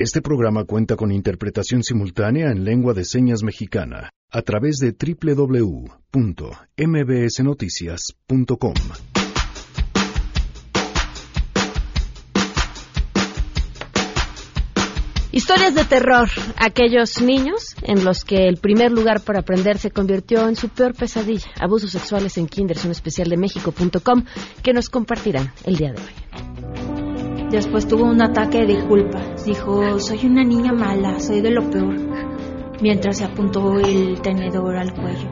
Este programa cuenta con interpretación simultánea en lengua de señas mexicana a través de www.mbsnoticias.com. Historias de terror, aquellos niños en los que el primer lugar para aprender se convirtió en su peor pesadilla, abusos sexuales en Kinders, un especial de México.com que nos compartirán el día de hoy. Después tuvo un ataque de disculpas. Dijo, soy una niña mala, soy de lo peor, mientras se apuntó el tenedor al cuello.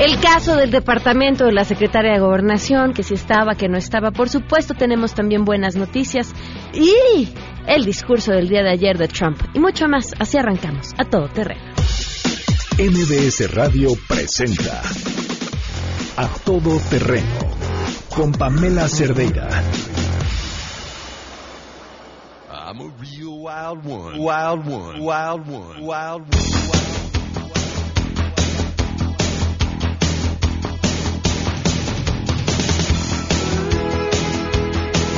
El caso del departamento de la secretaria de Gobernación, que si estaba, que no estaba. Por supuesto, tenemos también buenas noticias. Y el discurso del día de ayer de Trump. Y mucho más. Así arrancamos a todo terreno. MBS Radio presenta A Todo Terreno con Pamela Cerdeira. I'm a real wild one. Wild one. Wild one. Wild one.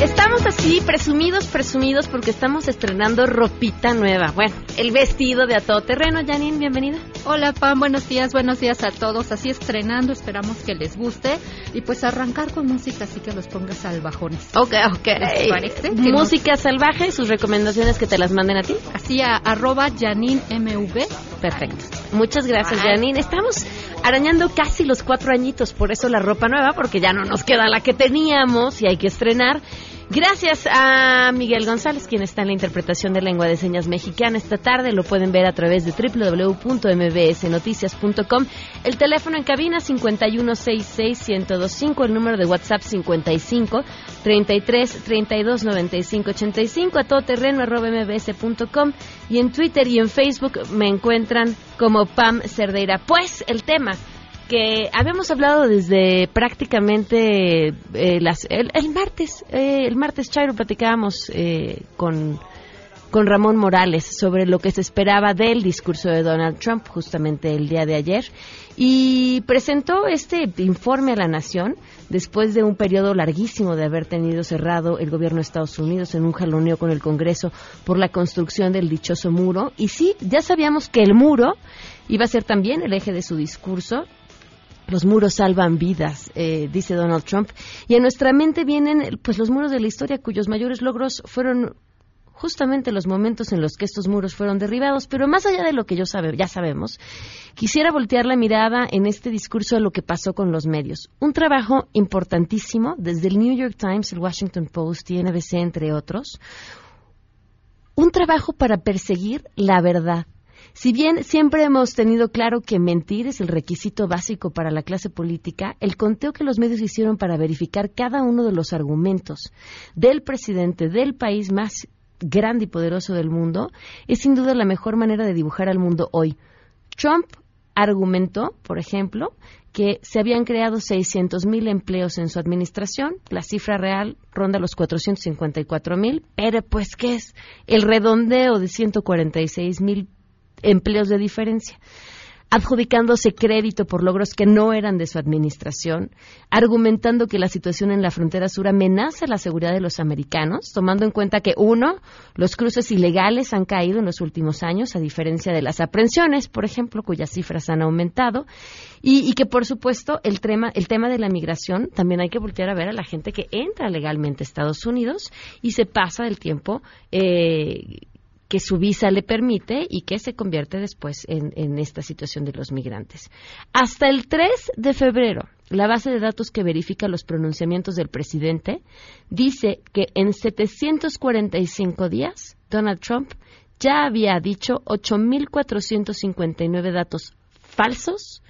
Estamos así, presumidos, presumidos, porque estamos estrenando ropita nueva. Bueno, el vestido de a todo terreno. Janine, bienvenida. Hola, Pam, buenos días, buenos días a todos. Así estrenando, esperamos que les guste. Y pues arrancar con música, así que los pongas salvajones. Ok, ok. ¿Les parece? Música salvaje, sus recomendaciones que te las manden a ti. nos- Así a arroba MV. Perfecto. Muchas gracias, Janine. Estamos arañando casi los cuatro añitos, por eso la ropa nueva, porque ya no nos queda la que teníamos y hay que estrenar. Gracias a Miguel González, quien está en la interpretación de lengua de señas mexicana esta tarde. Lo pueden ver a través de www.mbsnoticias.com. El teléfono en cabina 5166125, el número de WhatsApp 55 33 32 95 85, a todoterreno arroba mbs.com y en Twitter y en Facebook me encuentran como Pam Cerdeira. Pues el tema que habíamos hablado desde prácticamente eh, el martes, eh, el martes Chairo platicábamos eh, con, con Ramón Morales sobre lo que se esperaba del discurso de Donald Trump justamente el día de ayer y presentó este informe a la nación después de un periodo larguísimo de haber tenido cerrado el gobierno de Estados Unidos en un jaloneo con el Congreso por la construcción del dichoso muro. Y sí, ya sabíamos que el muro iba a ser también el eje de su discurso los muros salvan vidas, eh, dice Donald Trump. Y en nuestra mente vienen pues los muros de la historia cuyos mayores logros fueron justamente los momentos en los que estos muros fueron derribados. Pero más allá de lo que yo sabe, ya sabemos, quisiera voltear la mirada en este discurso a lo que pasó con los medios. Un trabajo importantísimo desde el New York Times, el Washington Post y NBC, entre otros. Un trabajo para perseguir la verdad. Si bien siempre hemos tenido claro que mentir es el requisito básico para la clase política, el conteo que los medios hicieron para verificar cada uno de los argumentos del presidente del país más grande y poderoso del mundo es sin duda la mejor manera de dibujar al mundo hoy. Trump argumentó, por ejemplo, que se habían creado 600.000 empleos en su administración, la cifra real ronda los 454.000, pero pues ¿qué es? El redondeo de 146.000 empleos de diferencia, adjudicándose crédito por logros que no eran de su administración, argumentando que la situación en la frontera sur amenaza la seguridad de los americanos, tomando en cuenta que, uno, los cruces ilegales han caído en los últimos años, a diferencia de las aprehensiones, por ejemplo, cuyas cifras han aumentado, y, que, por supuesto, el tema, el tema de la migración también hay que voltear a ver a la gente que entra legalmente a Estados Unidos y se pasa el tiempo eh, que su visa le permite y que se convierte después en, esta situación de los migrantes. Hasta el 3 de febrero, la base de datos que verifica los pronunciamientos del presidente dice que en 745 días Donald Trump ya había dicho 8.459 datos falsos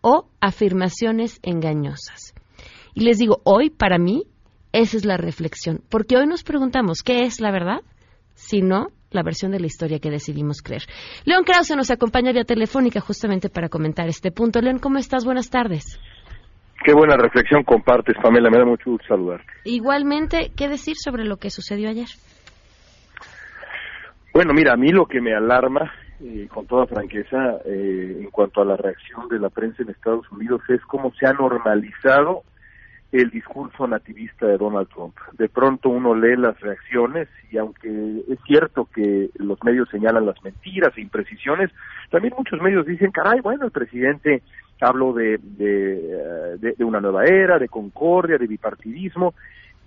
o afirmaciones engañosas. Y les digo, hoy para mí esa es la reflexión, porque hoy nos preguntamos, ¿qué es la verdad? Si no, la versión de la historia que decidimos creer. León Krause nos acompaña vía telefónica justamente para comentar este punto. León, ¿cómo estás? Buenas tardes. Qué buena reflexión compartes, Pamela. Me da mucho gusto saludarte. Igualmente, ¿qué decir sobre lo que sucedió ayer? Bueno, mira, a mí lo que me alarma, eh, con toda franqueza, eh, en cuanto a la reacción de la prensa en Estados Unidos, es cómo se ha normalizado el discurso nativista de Donald Trump. De pronto uno lee las reacciones y aunque es cierto que los medios señalan las mentiras e imprecisiones, también muchos medios dicen, caray, bueno, el presidente habló de, de, de, de una nueva era, de concordia, de bipartidismo.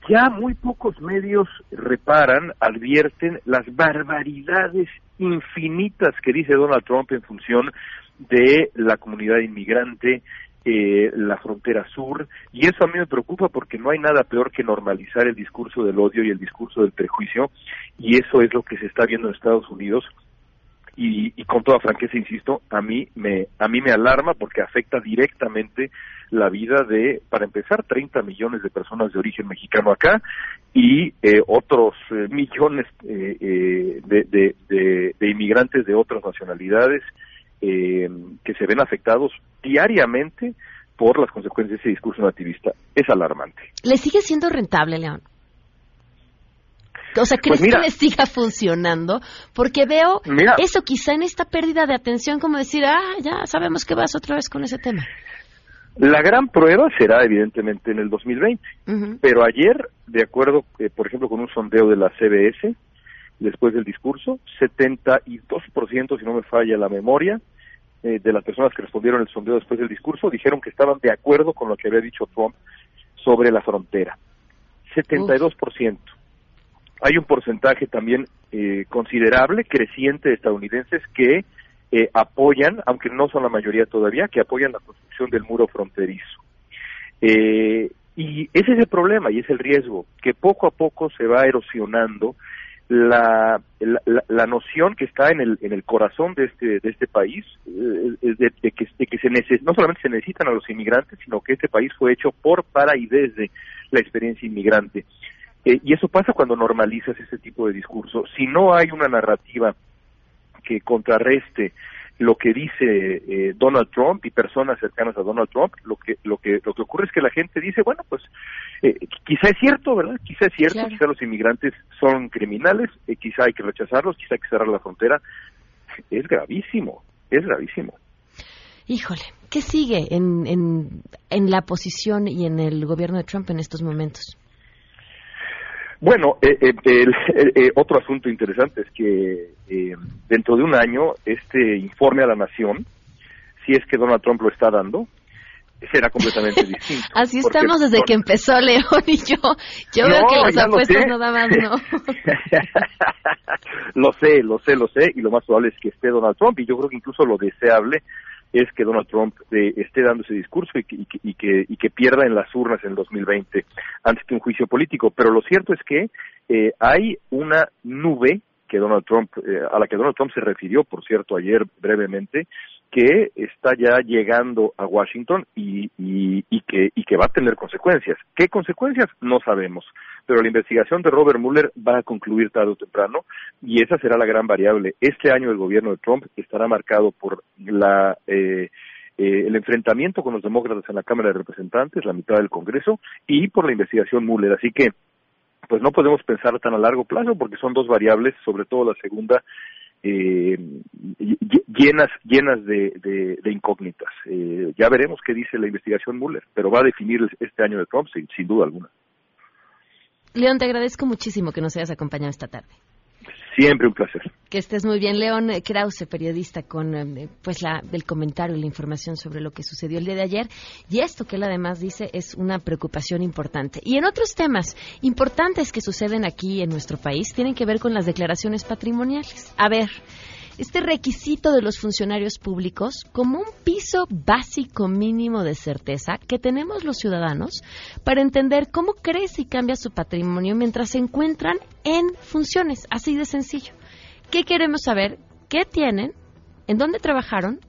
Ya muy pocos medios reparan, advierten las barbaridades infinitas que dice Donald Trump en función de la comunidad inmigrante, eh, la frontera sur, y eso a mí me preocupa porque no hay nada peor que normalizar el discurso del odio y el discurso del prejuicio, y eso es lo que se está viendo en Estados Unidos. Y, con toda franqueza insisto a mí me a mí me alarma porque afecta directamente la vida de para empezar 30 millones de personas de origen mexicano acá y eh, otros eh, millones eh, eh, de, de inmigrantes de otras nacionalidades eh, que se ven afectados diariamente por las consecuencias de ese discurso nativista. Es alarmante. ¿Le sigue siendo rentable, León? O sea, ¿crees Pues mira. que le siga funcionando? Porque veo Mira. eso quizá en esta pérdida de atención, como decir, ah, ya sabemos que vas otra vez con ese tema. La gran prueba será evidentemente en el 2020, Ujú. pero ayer, de acuerdo, eh, por ejemplo, con un sondeo de la CBS, después del discurso, 72%, si no me falla la memoria, eh, de las personas que respondieron el sondeo después del discurso dijeron que estaban de acuerdo con lo que había dicho Trump sobre la frontera. 72%. Hay un porcentaje también eh, considerable, creciente de estadounidenses que eh, apoyan, aunque no son la mayoría todavía, que apoyan la construcción del muro fronterizo. Eh, y ese es el problema y es el riesgo, que poco a poco se va erosionando la, la, la- noción que está en el, en el corazón de este, de este país, eh, de, de que, se neces- no solamente se necesitan a los inmigrantes, sino que este país fue hecho por, para y desde la experiencia inmigrante. Eh, y eso pasa cuando normalizas ese tipo de discurso. Si no hay una narrativa que contrarreste lo que dice eh, Donald Trump y personas cercanas a Donald Trump, lo que lo que lo que ocurre es que la gente dice, bueno, pues eh, quizá es cierto, ¿verdad? Quizá es cierto, Claro. quizá los inmigrantes son criminales, eh, quizá hay que rechazarlos, quizá hay que cerrar la frontera. Es gravísimo, es gravísimo. Híjole, ¿qué sigue en, en, en la posición y en el gobierno de Trump en estos momentos? Bueno, eh, eh, el- eh, eh, otro asunto interesante es que dentro de un año este informe a la nación, si es que Donald Trump lo está dando, será completamente distinto. Así estamos desde que empezó León y yo. Yo veo No, que las apuestas no daban, no. lo sé, lo sé, lo sé, y lo más probable es que esté Donald Trump, y yo creo que incluso lo deseable es que Donald Trump eh, esté dando ese discurso y que, y, que, y, que, pierda en las urnas en el 2020 antes que un juicio político. Pero lo cierto es que eh, hay una nube que Donald Trump, eh, a la que Donald Trump se refirió, por cierto, ayer brevemente, que está ya llegando a Washington y, que, y que va a tener consecuencias. ¿Qué consecuencias? No sabemos. Pero la investigación de Robert Mueller va a concluir tarde o temprano y esa será la gran variable. Este año el gobierno de Trump estará marcado por la, eh, eh, el enfrentamiento con los demócratas en la Cámara de Representantes, la mitad del Congreso, y por la investigación Mueller. Así que pues no podemos pensar tan a largo plazo porque son dos variables, sobre todo la segunda, eh, llenas llenas de, de, de incógnitas. Eh, ya veremos qué dice la investigación Mueller, pero va a definir este año de Trump sin, sin duda alguna. León, te agradezco muchísimo que nos hayas acompañado esta tarde. Siempre un placer. Que estés muy bien, León Krause, periodista, con eh, pues la, el comentario y la información sobre lo que sucedió el día de ayer. Y esto que él además dice es una preocupación importante. Y en otros temas importantes que suceden aquí en nuestro país tienen que ver con las declaraciones patrimoniales. A ver, este requisito de los funcionarios públicos como un piso básico mínimo de certeza que tenemos los ciudadanos para entender cómo crece y cambia su patrimonio mientras se encuentran en funciones, así de sencillo. ¿Qué queremos saber? ¿Qué tienen? ¿En dónde trabajaron?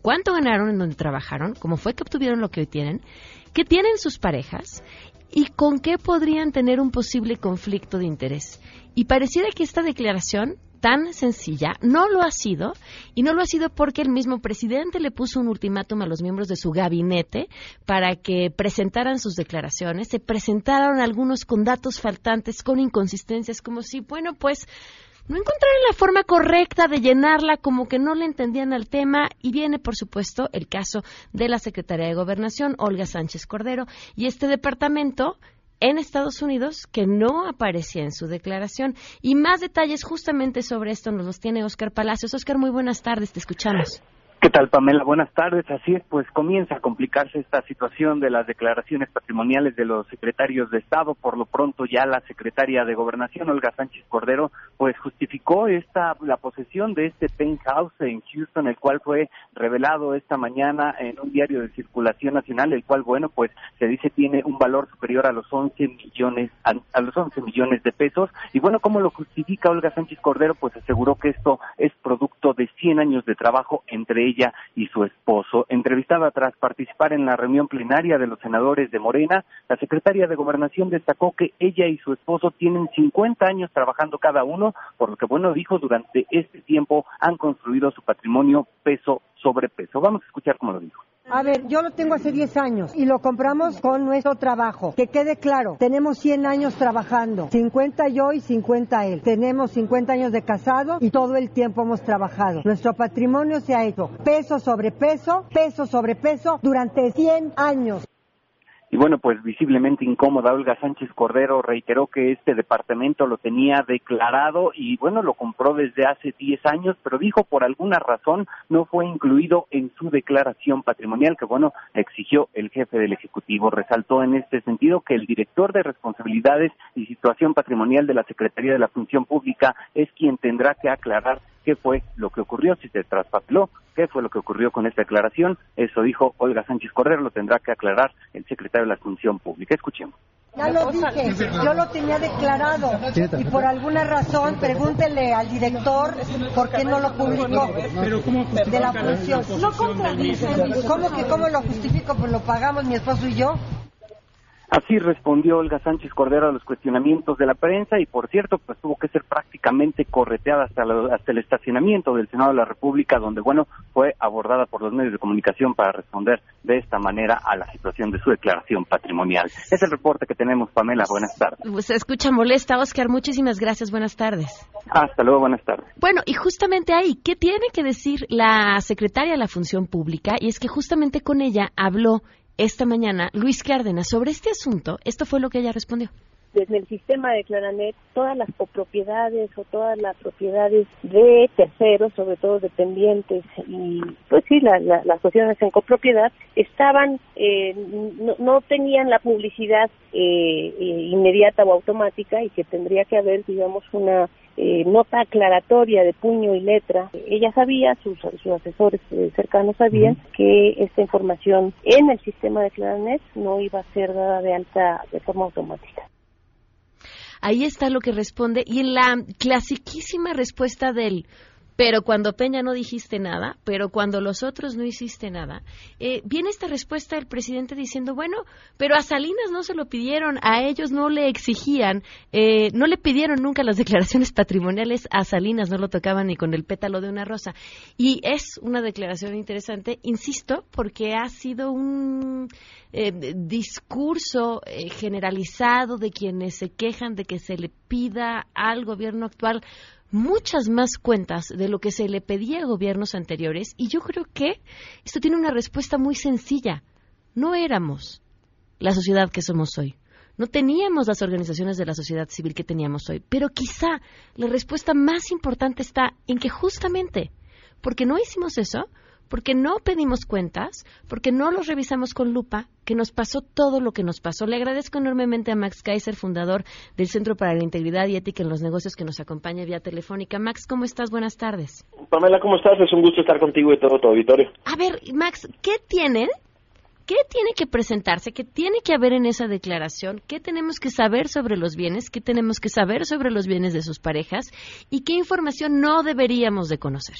¿Cuánto ganaron en donde trabajaron? ¿Cómo fue que obtuvieron lo que hoy tienen? ¿Qué tienen sus parejas? ¿Y con qué podrían tener un posible conflicto de interés? Y pareciera que esta declaración tan sencilla, no lo ha sido, y no lo ha sido porque el mismo presidente le puso un ultimátum a los miembros de su gabinete para que presentaran sus declaraciones, se presentaron algunos con datos faltantes, con inconsistencias, como si, bueno, pues no encontraron la forma correcta de llenarla, como que no le entendían al tema, y viene, por supuesto, el caso de la Secretaría de Gobernación, Olga Sánchez Cordero, y este departamento en Estados Unidos que no aparecía en su declaración. Y más detalles justamente sobre esto nos los tiene Oscar Palacios. Oscar, muy buenas tardes, te escuchamos. ¿Qué tal, Pamela? Buenas tardes. Así es, pues comienza a complicarse esta situación de las declaraciones patrimoniales de los secretarios de Estado. Por lo pronto, ya la secretaria de Gobernación, Olga Sánchez Cordero, pues justificó esta la posesión de este penthouse en Houston, el cual fue revelado esta mañana en un diario de circulación nacional, el cual, bueno, pues se dice tiene un valor superior a los 11 millones a, a los 11 millones de pesos. Y bueno, ¿cómo lo justifica Olga Sánchez Cordero? Pues aseguró que esto es producto de 100 años de trabajo entre ella y su esposo. Entrevistada tras participar en la reunión plenaria de los senadores de Morena, la secretaria de Gobernación destacó que ella y su esposo tienen 50 años trabajando cada uno, por lo que, bueno, dijo, durante este tiempo han construido su patrimonio peso sobre peso. Vamos a escuchar cómo lo dijo. A ver, yo lo tengo hace 10 años y lo compramos con nuestro trabajo. Que quede claro, tenemos 100 años trabajando, 50 yo y 50 él. Tenemos 50 años de casado y todo el tiempo hemos trabajado. Nuestro patrimonio se ha hecho peso sobre peso, peso sobre peso durante 100 años. Y bueno, pues visiblemente incómoda, Olga Sánchez Cordero reiteró que este departamento lo tenía declarado y bueno, lo compró desde hace 10 años, pero dijo por alguna razón no fue incluido en su declaración patrimonial, que bueno, exigió el jefe del Ejecutivo. Resaltó en este sentido que el director de responsabilidades y situación patrimonial de la Secretaría de la Función Pública es quien tendrá que aclarar qué fue lo que ocurrió, si se traspapeló, qué fue lo que ocurrió con esta declaración. Eso dijo Olga Sánchez Cordero, lo tendrá que aclarar el secretario de la Función Pública. Escuchemos. Ya lo dije, yo lo tenía declarado y por alguna razón pregúntele al director por qué no lo publicó de la función. No contradice. ¿Cómo que cómo lo justifico? Pues lo pagamos mi esposo y yo. Así respondió Olga Sánchez Cordero a los cuestionamientos de la prensa y, por cierto, pues tuvo que ser prácticamente correteada hasta, lo- hasta el estacionamiento del Senado de la República, donde, bueno, fue abordada por los medios de comunicación para responder de esta manera a la situación de su declaración patrimonial. Es el reporte que tenemos, Pamela. Buenas tardes. Se escucha molesta, Oscar. Muchísimas gracias. Buenas tardes. Hasta luego, buenas tardes. Bueno, y justamente ahí, ¿qué tiene que decir la secretaria de la Función Pública? Y es que justamente con ella habló esta mañana Luis Cárdenas sobre este asunto. Esto fue lo que ella respondió. desde el sistema de Claranet todas las copropiedades o todas las propiedades de terceros, sobre todo dependientes y pues sí, la- la- las sociedades en copropiedad estaban, eh, no, no tenían la publicidad eh, eh, inmediata o automática y que tendría que haber, digamos, una eh, nota aclaratoria de puño y letra. Ella sabía, sus, sus asesores eh, cercanos sabían que esta información en el sistema de Claranet no iba a ser dada de alta de forma automática. Ahí está lo que responde. Y en la clasiquísima respuesta del pero cuando Peña no dijiste nada, pero cuando los otros no hiciste nada, eh, viene esta respuesta del presidente diciendo, bueno, pero a Salinas no se lo pidieron, a ellos no le exigían, eh, no le pidieron nunca las declaraciones patrimoniales, a Salinas no lo tocaban ni con el pétalo de una rosa. Y es una declaración interesante, insisto, porque ha sido un eh, discurso eh, generalizado de quienes se quejan de que se le pida al gobierno actual muchas más cuentas de lo que se le pedía a gobiernos anteriores y yo creo que esto tiene una respuesta muy sencilla. No éramos la sociedad que somos hoy. No teníamos las organizaciones de la sociedad civil que teníamos hoy. Pero quizá la respuesta más importante está en que justamente porque no hicimos eso, porque no pedimos cuentas, porque no los revisamos con lupa, que nos pasó todo lo que nos pasó. Le agradezco enormemente a Max Kaiser, fundador del Centro para la Integridad y Ética en los Negocios, que nos acompaña vía telefónica. Max, ¿cómo estás? Buenas tardes. Pamela, ¿cómo estás? Es un gusto estar contigo y todo tu auditorio. A ver, Max, ¿qué tienen? ¿Qué tiene que presentarse? ¿Qué tiene que haber en esa declaración? ¿Qué tenemos que saber sobre los bienes? ¿Qué tenemos que saber sobre los bienes de sus parejas? ¿Y qué información no deberíamos de conocer?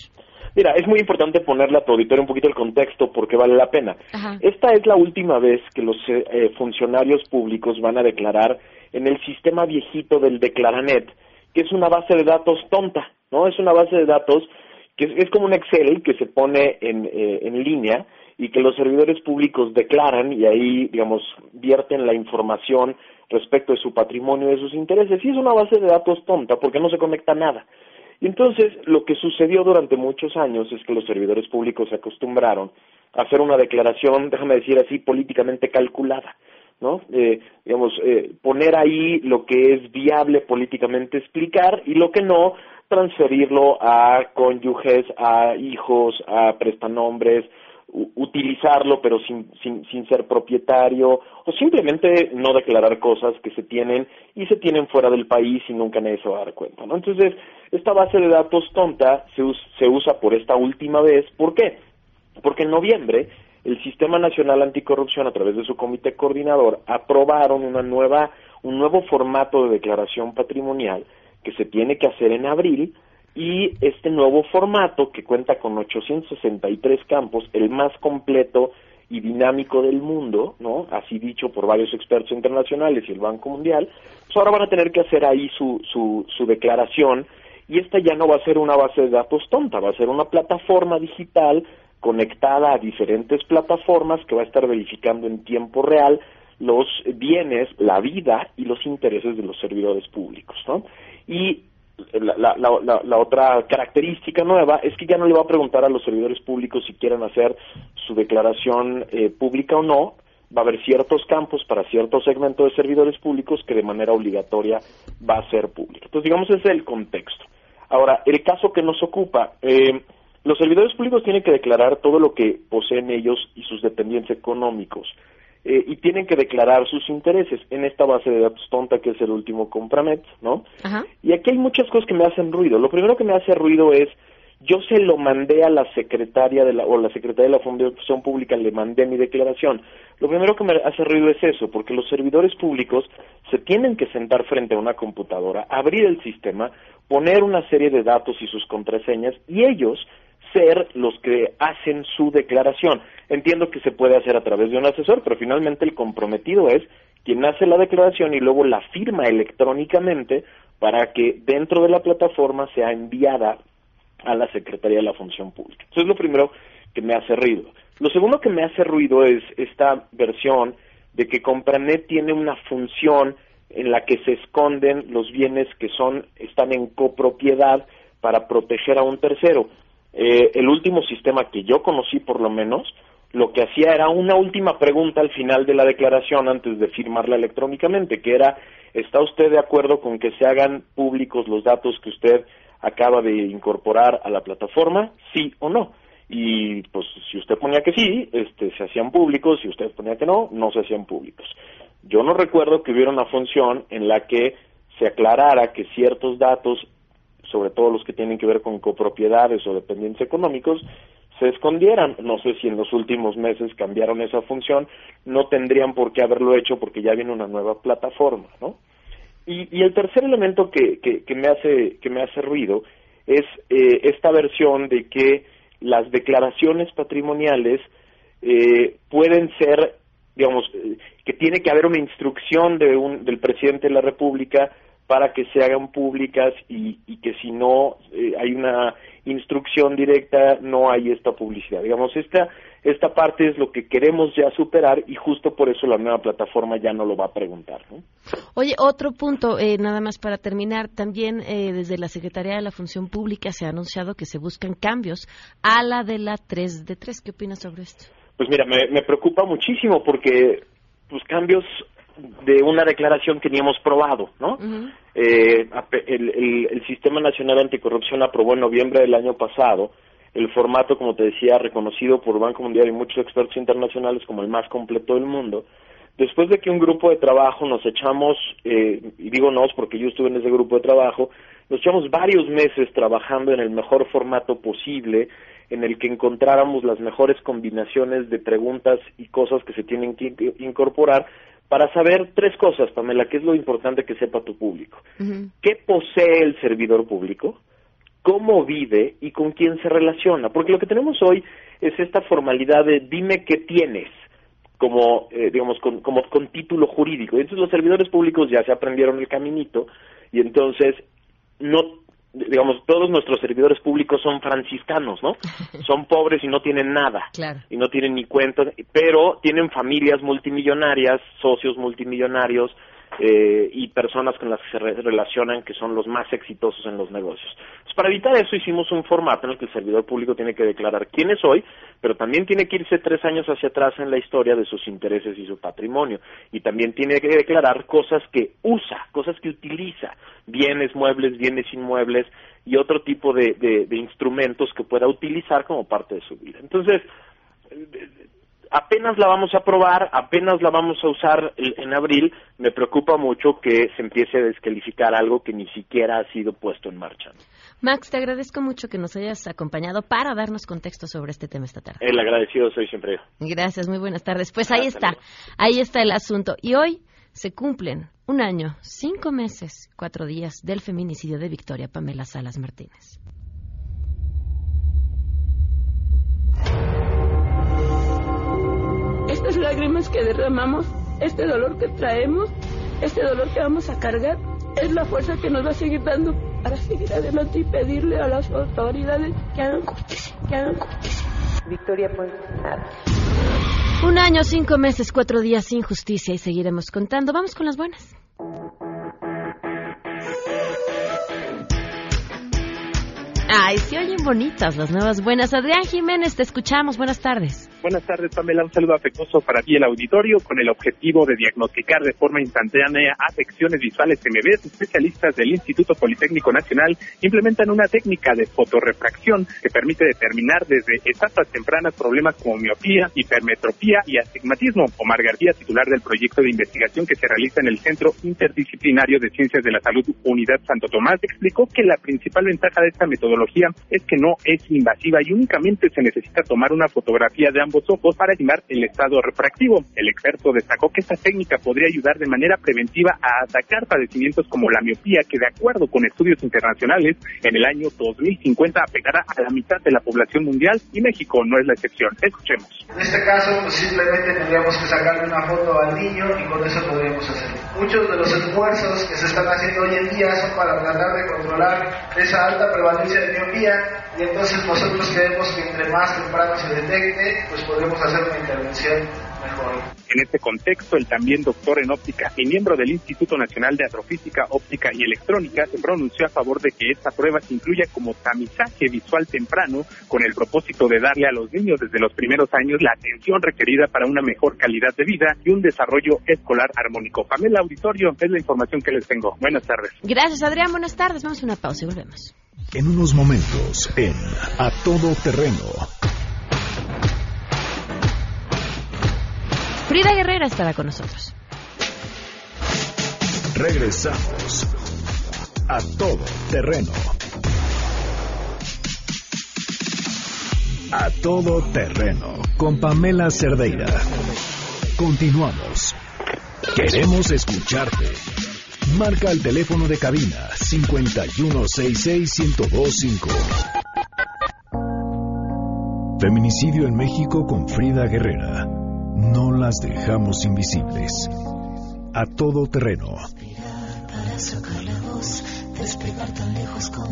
Mira, es muy importante ponerle a tu auditorio un poquito el contexto porque vale la pena. Ajá. Esta es la última vez que los eh, eh, funcionarios públicos van a declarar en el sistema viejito del Declaranet, que es una base de datos tonta. ¿no? Es una base de datos que es, es como un Excel que se pone en, eh, en línea y que los servidores públicos declaran y ahí, digamos, vierten la información respecto de su patrimonio y de sus intereses. Y es una base de datos tonta porque no se conecta nada. Y entonces lo que sucedió durante muchos años es que los servidores públicos se acostumbraron a hacer una declaración, déjame decir así, políticamente calculada. ¿no? Eh, digamos, eh, poner ahí lo que es viable políticamente explicar y lo que no, transferirlo a cónyuges, a hijos, a prestanombres, utilizarlo pero sin, sin, sin ser propietario o simplemente no declarar cosas que se tienen y se tienen fuera del país y nunca nadie se va a dar cuenta. ¿no? Entonces, esta base de datos tonta se, se usa por esta última vez. ¿Por qué? Porque en noviembre el Sistema Nacional Anticorrupción, a través de su comité coordinador, aprobaron una nueva, un nuevo formato de declaración patrimonial que se tiene que hacer en abril y este nuevo formato que cuenta con 863 campos, el más completo y dinámico del mundo, ¿no? Así dicho por varios expertos internacionales y el Banco Mundial, pues ahora van a tener que hacer ahí su, su, su declaración y esta ya no va a ser una base de datos tonta, va a ser una plataforma digital conectada a diferentes plataformas que va a estar verificando en tiempo real los bienes, la vida y los intereses de los servidores públicos, ¿no? Y la, otra característica nueva es que ya no le va a preguntar a los servidores públicos si quieren hacer su declaración eh, pública o no. Va a haber ciertos campos para cierto segmento de servidores públicos que de manera obligatoria va a ser público. Entonces, digamos, ese es el contexto. Ahora, el caso que nos ocupa, eh, los servidores públicos tienen que declarar todo lo que poseen ellos y sus dependientes económicos. Eh, y tienen que declarar sus intereses en esta base de datos tonta que es el último Compranet, ¿no? Y aquí hay muchas cosas que me hacen ruido. Lo primero que me hace ruido es yo se lo mandé a la secretaria de la o la secretaria de la Función Pública le mandé mi declaración. Lo primero que me hace ruido es eso, porque los servidores públicos se tienen que sentar frente a una computadora, abrir el sistema, poner una serie de datos y sus contraseñas y ellos ser los que hacen su declaración. Entiendo que se puede hacer a través de un asesor, pero finalmente el comprometido es quien hace la declaración y luego la firma electrónicamente para que dentro de la plataforma sea enviada a la Secretaría de la Función Pública. Eso es lo primero que me hace ruido. Lo segundo que me hace ruido es esta versión de que Compranet tiene una función en la que se esconden los bienes que son están en copropiedad para proteger a un tercero. Eh, el último sistema que yo conocí por lo menos, lo que hacía era una última pregunta al final de la declaración antes de firmarla electrónicamente, que era, ¿está usted de acuerdo con que se hagan públicos los datos que usted acaba de incorporar a la plataforma? Sí o no. Y pues si usted ponía que sí, este, se hacían públicos, si usted ponía que no, no se hacían públicos. Yo no recuerdo que hubiera una función en la que se aclarara que ciertos datos sobre todo los que tienen que ver con copropiedades o dependientes económicos, se escondieran. No sé si en los últimos meses cambiaron esa función, no tendrían por qué haberlo hecho porque ya viene una nueva plataforma, ¿no? Y, y el tercer elemento que, que, me hace que me hace ruido es eh, esta versión de que las declaraciones patrimoniales eh, pueden ser, digamos, eh, que tiene que haber una instrucción de un, del presidente de la República para que se hagan públicas y, que si no eh, hay una instrucción directa no hay esta publicidad. Digamos, esta, esta parte es lo que queremos ya superar y justo por eso la nueva plataforma ya no lo va a preguntar. Oye, otro punto, eh, nada más para terminar, también eh, desde la Secretaría de la Función Pública se ha anunciado que se buscan cambios a la de la 3 de 3. ¿Qué opinas sobre esto? Pues mira, me, me preocupa muchísimo porque pues cambios de una declaración que ni hemos probado, ¿no? eh, el, el, Sistema Nacional Anticorrupción aprobó en noviembre del año pasado el formato, como te decía, reconocido por Banco Mundial y muchos expertos internacionales como el más completo del mundo. Después de que un grupo de trabajo nos echamos, eh, y digo nos porque yo estuve en ese grupo de trabajo, nos echamos varios meses trabajando en el mejor formato posible, en el que encontráramos las mejores combinaciones de preguntas y cosas que se tienen que incorporar para saber tres cosas, Pamela, que es lo importante que sepa tu público. ¿Qué posee el servidor público? ¿Cómo vive y con quién se relaciona? Porque lo que tenemos hoy es esta formalidad de dime qué tienes como eh, digamos con, como con título jurídico. Entonces los servidores públicos ya se aprendieron el caminito y entonces no digamos, todos nuestros servidores públicos son franciscanos, ¿no? Son pobres y no tienen nada. Claro. Y no tienen ni cuenta, pero tienen familias multimillonarias, socios multimillonarios, eh, y personas con las que se re- relacionan que son los más exitosos en los negocios. Entonces, para evitar eso hicimos un formato en el que el servidor público tiene que declarar quién es hoy, pero también tiene que irse tres años hacia atrás en la historia de sus intereses y su patrimonio. Y también tiene que declarar cosas que usa, cosas que utiliza, bienes muebles, bienes inmuebles y otro tipo de, de- de instrumentos que pueda utilizar como parte de su vida. Entonces, apenas la vamos a probar, apenas la vamos a usar en abril, me preocupa mucho que se empiece a descalificar algo que ni siquiera ha sido puesto en marcha. Max, te agradezco mucho que nos hayas acompañado para darnos contexto sobre este tema esta tarde. El agradecido soy siempre yo. Gracias, muy buenas tardes. Pues ahí Hasta está, ahí está el asunto. Y hoy se cumplen un año, cinco meses, cuatro días del feminicidio de Victoria Pamela Salas Martínez. Lágrimas que derramamos, este dolor que traemos, este dolor que vamos a cargar, es la fuerza que nos va a seguir dando para seguir adelante y pedirle a las autoridades que hagan justicia, que hagan justicia. Victoria Ponce. Un año, cinco meses, cuatro días sin justicia y seguiremos contando. Vamos con las buenas. Ay, se oyen bonitas las nuevas buenas. Adrián Jiménez, te escuchamos. Buenas tardes. Buenas tardes, Pamela. Un saludo afectuoso para ti, el auditorio, con el objetivo de diagnosticar de forma instantánea afecciones visuales MBs. Especialistas del Instituto Politécnico Nacional implementan una técnica de fotorefracción que permite determinar desde etapas tempranas problemas como miopía, hipermetropía y astigmatismo. Omar García, titular del proyecto de investigación que se realiza en el Centro Interdisciplinario de Ciencias de la Salud Unidad Santo Tomás, explicó que la principal ventaja de esta metodología es que no es invasiva y únicamente se necesita tomar una fotografía de ambos ojos para estimar el estado refractivo. El experto destacó que esta técnica podría ayudar de manera preventiva a atacar padecimientos como la miopía, que de acuerdo con estudios internacionales, en el año 2050 afectará a la mitad de la población mundial y México no es la excepción. Escuchemos. En este caso, pues simplemente tendríamos que sacarle una foto al niño y con eso podríamos hacerlo. Muchos de los esfuerzos que se están haciendo hoy en día son para tratar de controlar esa alta prevalencia de miopía y entonces nosotros creemos que entre más temprano se detecte, pues podemos hacer una intervención mejor. En este contexto, el también doctor en óptica y miembro del Instituto Nacional de Astrofísica, Óptica y Electrónica se pronunció a favor de que esta prueba se incluya como tamizaje visual temprano con el propósito de darle a los niños desde los primeros años la atención requerida para una mejor calidad de vida y un desarrollo escolar armónico. Pamela Auditorio, es la información que les tengo. Buenas tardes. Gracias, Adrián. Buenas tardes. Vamos a una pausa y volvemos. En unos momentos, en A Todo Terreno, Frida Guerrera estará con nosotros. regresamos. A Todo Terreno. A Todo Terreno, con Pamela Cerdeira. Continuamos. Queremos escucharte. Marca el teléfono de cabina 5166125. Feminicidio en México con Frida Guerrera. No las dejamos invisibles. A todo terreno.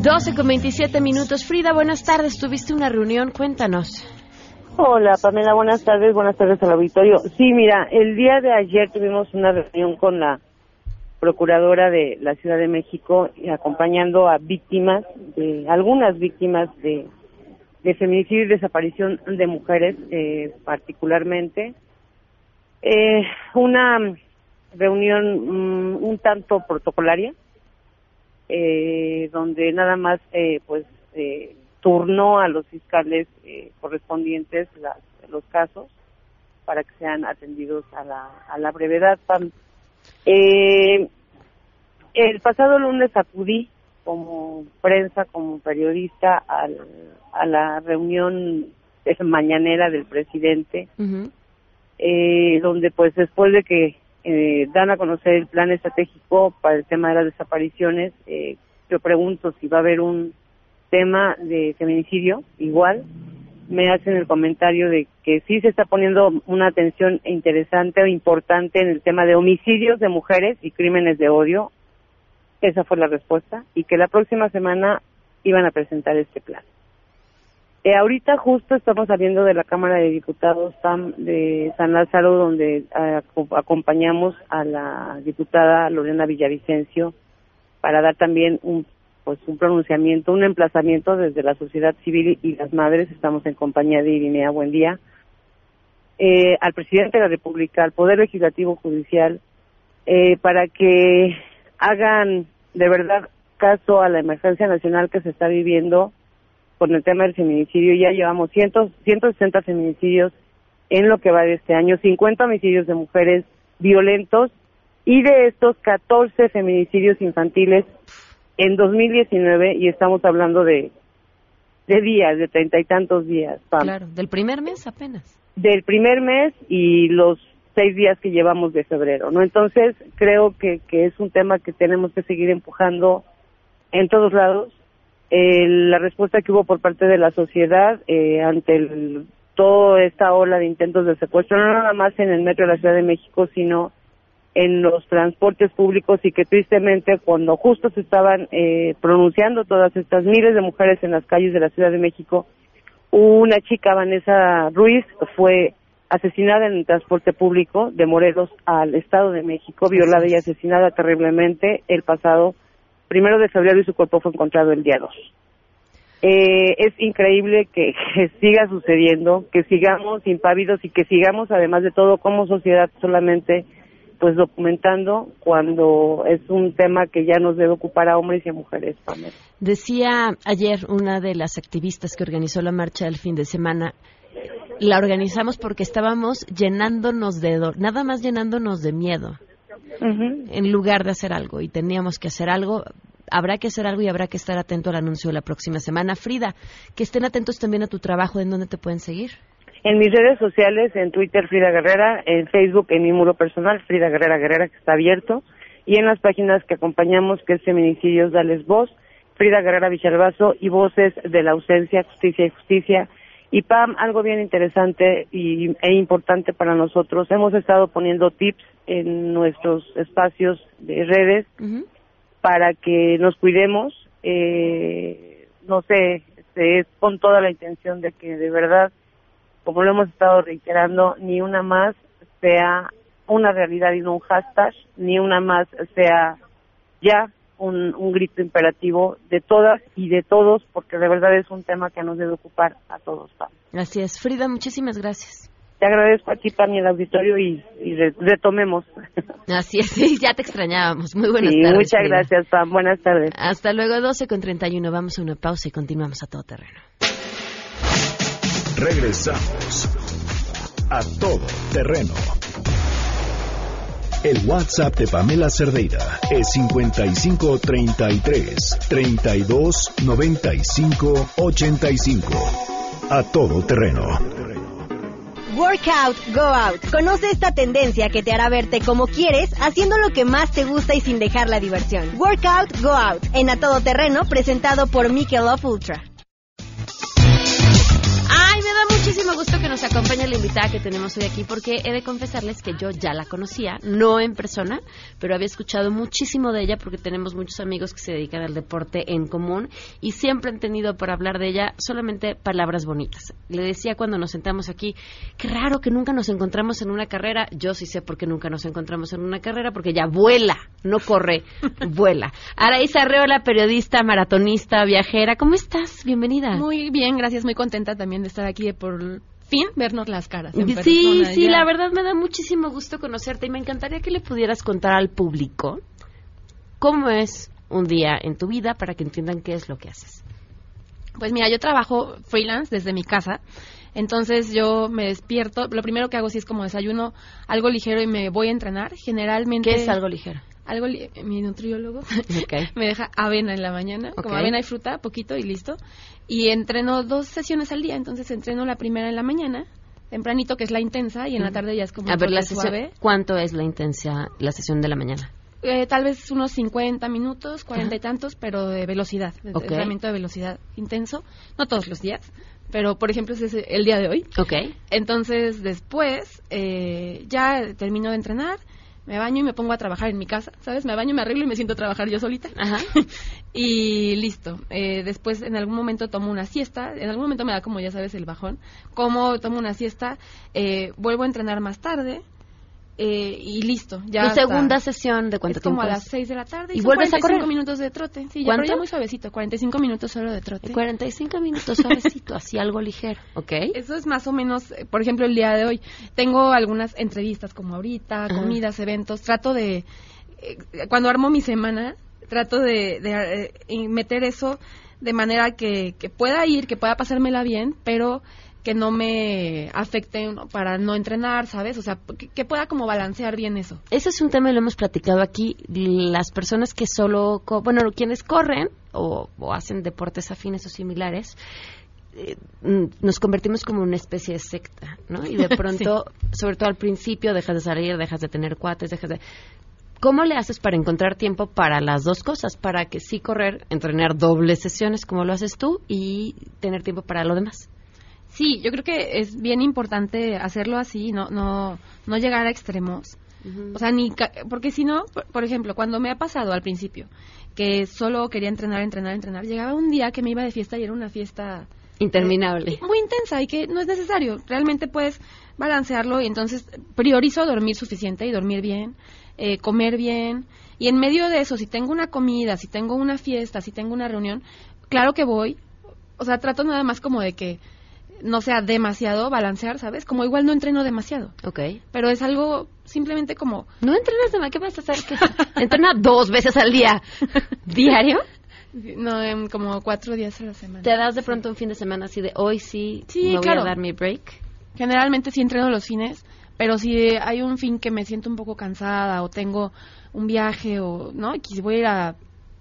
12 con 27 minutos. Frida, buenas tardes. Tuviste una reunión. Cuéntanos. Hola Pamela, buenas tardes, buenas tardes al auditorio. Sí, mira, el día de ayer tuvimos una reunión con la procuradora de la Ciudad de México y acompañando a víctimas, de algunas víctimas de, de feminicidio y desaparición de mujeres eh, particularmente. Eh, una reunión mm, un tanto protocolaria, eh, donde nada más eh, pues eh, turnó a los fiscales eh, correspondientes las- los casos para que sean atendidos a la, a la brevedad. Eh, el pasado lunes acudí como prensa, como periodista al, a la reunión mañanera del presidente, eh, donde pues después de que eh, dan a conocer el plan estratégico para el tema de las desapariciones, eh, yo pregunto si va a haber un tema de feminicidio igual, me hacen el comentario de que sí se está poniendo una atención interesante o importante en el tema de homicidios de mujeres y crímenes de odio. Esa fue la respuesta. Y que la próxima semana iban a presentar este plan. Eh, ahorita justo estamos saliendo de la Cámara de Diputados de San Lázaro, donde eh, aco- acompañamos a la diputada Lorena Villavicencio para dar también un pues un pronunciamiento, un emplazamiento desde la sociedad civil y las madres. Estamos en compañía de Irinea Buendía, eh, al presidente de la República, al Poder Legislativo Judicial, eh, para que hagan de verdad caso a la emergencia nacional que se está viviendo con el tema del feminicidio. Ya llevamos cientos, 160 feminicidios en lo que va de este año, 50 homicidios de mujeres violentos y de estos 14 feminicidios infantiles en 2019 y estamos hablando de de días, de treinta y tantos días. Pam. Claro, del primer mes apenas. Del primer mes y los seis días que llevamos de febrero, ¿no? Entonces creo que, que es un tema que tenemos que seguir empujando en todos lados. Eh, la respuesta que hubo por parte de la sociedad eh, ante el- toda esta ola de intentos de secuestro, no nada más en el metro de la Ciudad de México, sino en los transportes públicos y que tristemente cuando justo se estaban eh, pronunciando todas estas miles de mujeres en las calles de la Ciudad de México, una chica, Vanessa Ruiz, fue asesinada en el transporte público de Morelos al Estado de México, violada y asesinada terriblemente el pasado primero de febrero y su cuerpo fue encontrado el día 2. Eh, es increíble que, siga sucediendo, que sigamos impávidos y que sigamos, además de todo, como sociedad solamente pues documentando cuando es un tema que ya nos debe ocupar a hombres y a mujeres. Decía ayer una de las activistas que organizó la marcha del fin de semana, la organizamos porque estábamos llenándonos de, nada más llenándonos de miedo, en lugar de hacer algo, y teníamos que hacer algo. Habrá que hacer algo y habrá que estar atento al anuncio de la próxima semana. Frida, que estén atentos también a tu trabajo, ¿en dónde te pueden seguir? En mis redes sociales, en Twitter Frida Guerrera, en Facebook en mi muro personal Frida Guerrera Guerrera que está abierto y en las páginas que acompañamos que es Feminicidios Dales Voz, Frida Guerrera Villalbazo y Voces de la Ausencia, Justicia y Justicia. Y Pam, algo bien interesante y, e importante para nosotros, hemos estado poniendo tips en nuestros espacios de redes para que nos cuidemos, eh, no sé, este, es con toda la intención de que de verdad como lo hemos estado reiterando, ni una más sea una realidad y no un hashtag, ni una más sea ya un, un grito imperativo de todas y de todos, porque de verdad es un tema que nos debe ocupar a todos. Pam. Así es. Frida, muchísimas gracias. Te agradezco aquí, Pam, y el auditorio y, y re- retomemos. Así es, sí, ya te extrañábamos. Muy buenas Sí, tardes. muchas Frida. gracias, Pam. Buenas tardes. Hasta luego, 12 con 31. Vamos a una pausa y continuamos a todo terreno. Regresamos a todo terreno. El WhatsApp de Pamela Cerdeira es 55 33 32 95 85. A todo terreno. Workout, go out. Conoce esta tendencia que te hará verte como quieres, haciendo lo que más te gusta y sin dejar la diversión. Workout, go out. En A Todo Terreno, presentado por Michelob Ultra. Muchísimo gusto que nos acompañe la invitada que tenemos hoy aquí porque he de confesarles que yo ya la conocía, no en persona, pero había escuchado muchísimo de ella porque tenemos muchos amigos que se dedican al deporte en común y siempre han tenido por hablar de ella solamente palabras bonitas. Le decía cuando nos sentamos aquí, qué raro que nunca nos encontramos en una carrera. Yo sí sé por qué nunca nos encontramos en una carrera porque ella vuela, no corre, vuela. Araíz Arreola, periodista, maratonista, viajera, ¿cómo estás? Bienvenida. Muy bien, gracias, muy contenta también de estar aquí, de por fin vernos las caras. en Sí, persona, sí, ya. la verdad me da muchísimo gusto conocerte y me encantaría que le pudieras contar al público cómo es un día en tu vida para que entiendan qué es lo que haces. Pues mira, yo trabajo freelance desde mi casa. Entonces yo me despierto, lo primero que hago sí es como desayuno algo ligero y me voy a entrenar. Generalmente... ¿Qué es algo ligero? Algo mi nutriólogo me deja avena en la mañana, como avena y fruta, poquito y listo. Y entreno dos sesiones al día, entonces entreno la primera en la mañana, tempranito que es la intensa y en la tarde ya es como A ver, la trote sesión, suave. ¿cuánto es la intensa, la sesión de la mañana? Eh, tal vez unos 50 minutos, 40 y tantos, pero de velocidad, de entrenamiento de velocidad intenso, no todos los días, pero por ejemplo ese es el día de hoy. Ok. Entonces después eh, ya termino de entrenar, me baño y me pongo a trabajar en mi casa, ¿sabes? Me baño, me arreglo y me siento a trabajar yo solita. y listo. Eh, después, en algún momento tomo una siesta. En algún momento me da, como ya sabes, el bajón. Como tomo una siesta, eh, vuelvo a entrenar más tarde. Eh, y listo. Ya ¿Tu hasta- segunda sesión de cuánto es como tiempo a las es? 6 de la tarde. ¿Y son vuelves a 45 correr? minutos de trote. Sí, ya, ¿Cuánto? ya muy suavecito. 45 minutos solo de trote. 45 minutos suavecito, así algo ligero, ¿ok? Eso es más o menos, eh, por ejemplo, el día de hoy. Tengo algunas entrevistas como ahorita, comidas, eventos. Trato de, eh, cuando armo mi semana, trato de, de, eh, y meter eso de manera que, que pueda ir, que pueda pasármela bien, pero que no me afecte ¿no? para no entrenar, ¿sabes? O sea, que, que pueda como balancear bien eso. Ese es un tema y lo hemos platicado aquí. Las personas que solo, bueno, quienes corren o, o hacen deportes afines o similares, eh, nos convertimos como una especie de secta, ¿no? Y de pronto, sobre todo al principio, dejas de salir, dejas de tener cuates, dejas de... ¿Cómo le haces para encontrar tiempo para las dos cosas? Para que sí correr, entrenar dobles sesiones como lo haces tú y tener tiempo para lo demás. Sí, yo creo que es bien importante hacerlo así, no, no, no llegar a extremos. O sea, ni ca- porque si no, por, por ejemplo, cuando me ha pasado al principio que solo quería entrenar, entrenar, entrenar, llegaba un día que me iba de fiesta y era una fiesta Interminable. muy intensa y que no es necesario. Realmente puedes balancearlo y entonces priorizo dormir suficiente y dormir bien, eh, comer bien. Y en medio de eso, si tengo una comida, si tengo una fiesta, si tengo una reunión, claro que voy. O sea, trato nada más como de que no sea demasiado balancear, ¿sabes? Como igual no entreno demasiado. Ok. Pero es algo simplemente como... No entrenas demasiado, ¿qué vas a hacer? ¿Qué? Entrena dos veces al día. ¿Diario? No, en como cuatro días a la semana. ¿Te das de pronto un fin de semana así de hoy sí, Sí, me voy claro. a dar mi break? Generalmente sí entreno los fines, pero si hay un fin que me siento un poco cansada o tengo un viaje o, ¿no? Y si voy a ir a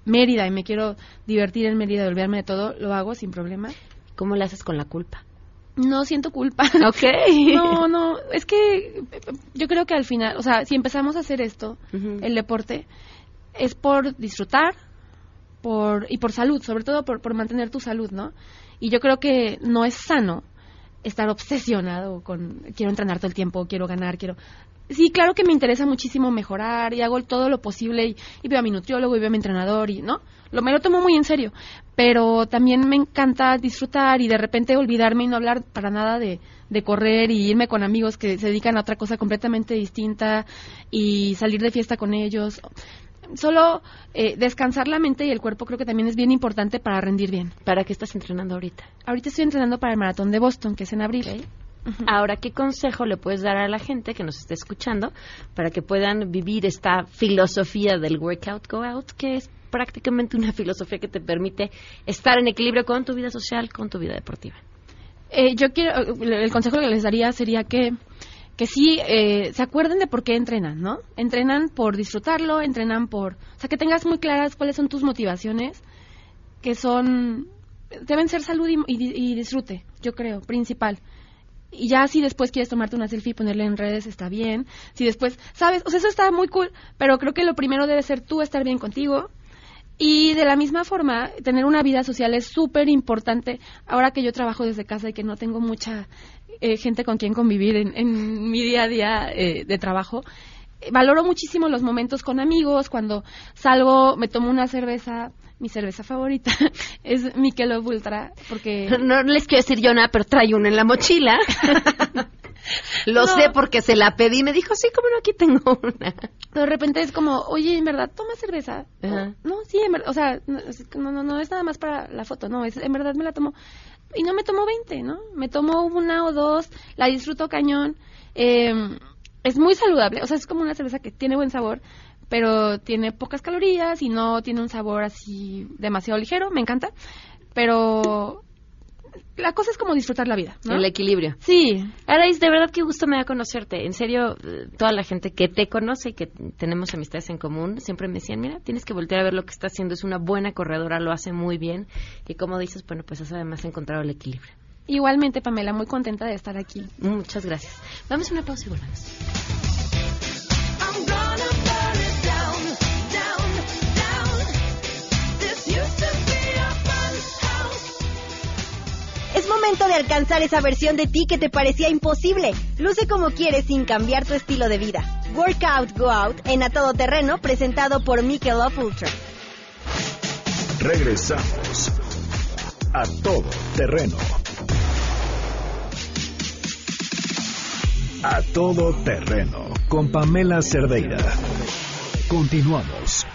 Mérida y me quiero divertir en Mérida y olvidarme de todo, lo hago sin problema. ¿Cómo le haces con la culpa? No siento culpa. Ok. No, no, es que yo creo que al final, o sea, si empezamos a hacer esto, el deporte, es por disfrutar por y por salud, sobre todo por, por mantener tu salud, ¿no? Y yo creo que no es sano estar obsesionado con quiero entrenar todo el tiempo, quiero ganar, quiero... Sí, claro que me interesa muchísimo mejorar y hago todo lo posible y, y veo a mi nutriólogo y veo a mi entrenador y, ¿no? Lo, me lo tomo muy en serio, pero también me encanta disfrutar y de repente olvidarme y no hablar para nada de, de correr y irme con amigos que se dedican a otra cosa completamente distinta y salir de fiesta con ellos. Solo eh, descansar la mente y el cuerpo creo que también es bien importante para rendir bien. ¿Para qué estás entrenando ahorita? Ahorita estoy entrenando para el maratón de Boston, que es en abril. Ahora, ¿qué consejo le puedes dar a la gente que nos esté escuchando para que puedan vivir esta filosofía del workout go out, que es prácticamente una filosofía que te permite estar en equilibrio con tu vida social, con tu vida deportiva? Eh, yo quiero, el consejo que les daría sería que, que sí eh, se acuerden de por qué entrenan, ¿no? Entrenan por disfrutarlo, entrenan por, o sea, que tengas muy claras cuáles son tus motivaciones, que son, deben ser salud y, y- y disfrute, yo creo, principal. Y ya si después quieres tomarte una selfie y ponerla en redes, está bien. Si después, ¿sabes? O sea, eso está muy cool, pero creo que lo primero debe ser tú estar bien contigo. Y de la misma forma, tener una vida social es súper importante. Ahora que yo trabajo desde casa y que no tengo mucha eh, gente con quien convivir en, en mi día a día eh, de trabajo, valoro muchísimo los momentos con amigos. Cuando salgo, me tomo una cerveza. Mi cerveza favorita es Michelob Ultra, porque... No les quiero decir yo nada, pero trae una en la mochila. Lo No. sé porque se la pedí y me dijo, sí, como no, aquí tengo una. de repente es como, oye, en verdad, toma cerveza. Ajá. No, sí, en verdad, o sea, no, no, no es nada más para la foto, no, es, en verdad me la tomo. Y no me tomo 20, ¿no? Me tomo una o dos, la disfruto cañón. eh, es muy saludable, o sea, es como una cerveza que tiene buen sabor, pero tiene pocas calorías y no tiene un sabor así demasiado ligero, me encanta. Pero la cosa es como disfrutar la vida, ¿no? El equilibrio. Sí. Arais, de verdad que gusto me da conocerte. En serio, toda la gente que te conoce y que tenemos amistades en común, siempre me decían, mira, tienes que voltear a ver lo que está haciendo. Es una buena corredora, lo hace muy bien. Y como dices, bueno, pues has además encontrado el equilibrio. Igualmente, Pamela, muy contenta de estar aquí. Muchas gracias. Vamos a una pausa y volvemos. Es momento de alcanzar esa versión de ti que te parecía imposible. Luce como quieres sin cambiar tu estilo de vida. Workout Go Out en A Todo Terreno presentado por Michelob Ultra. Regresamos a todo terreno. A todo terreno con Pamela Cerdeira. Continuamos.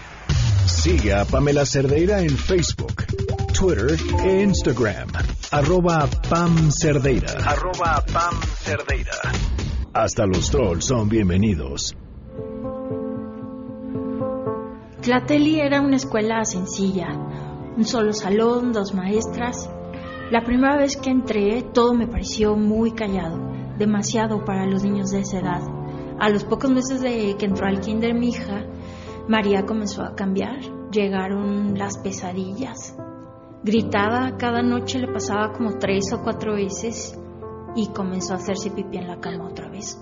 Sigue a Pamela Cerdeira en Facebook, Twitter e Instagram. Arroba Pam Cerdeira. Arroba Pam Cerdeira. Hasta los trolls son bienvenidos. Tlateli era una escuela sencilla, un solo salón, dos maestras. La primera vez que entré todo me pareció muy callado, demasiado para los niños de esa edad. A los pocos meses de que entró al kinder mi hija, María comenzó a cambiar. Llegaron las pesadillas. Gritaba, cada noche le pasaba como tres o cuatro veces y comenzó a hacerse pipí en la cama otra vez.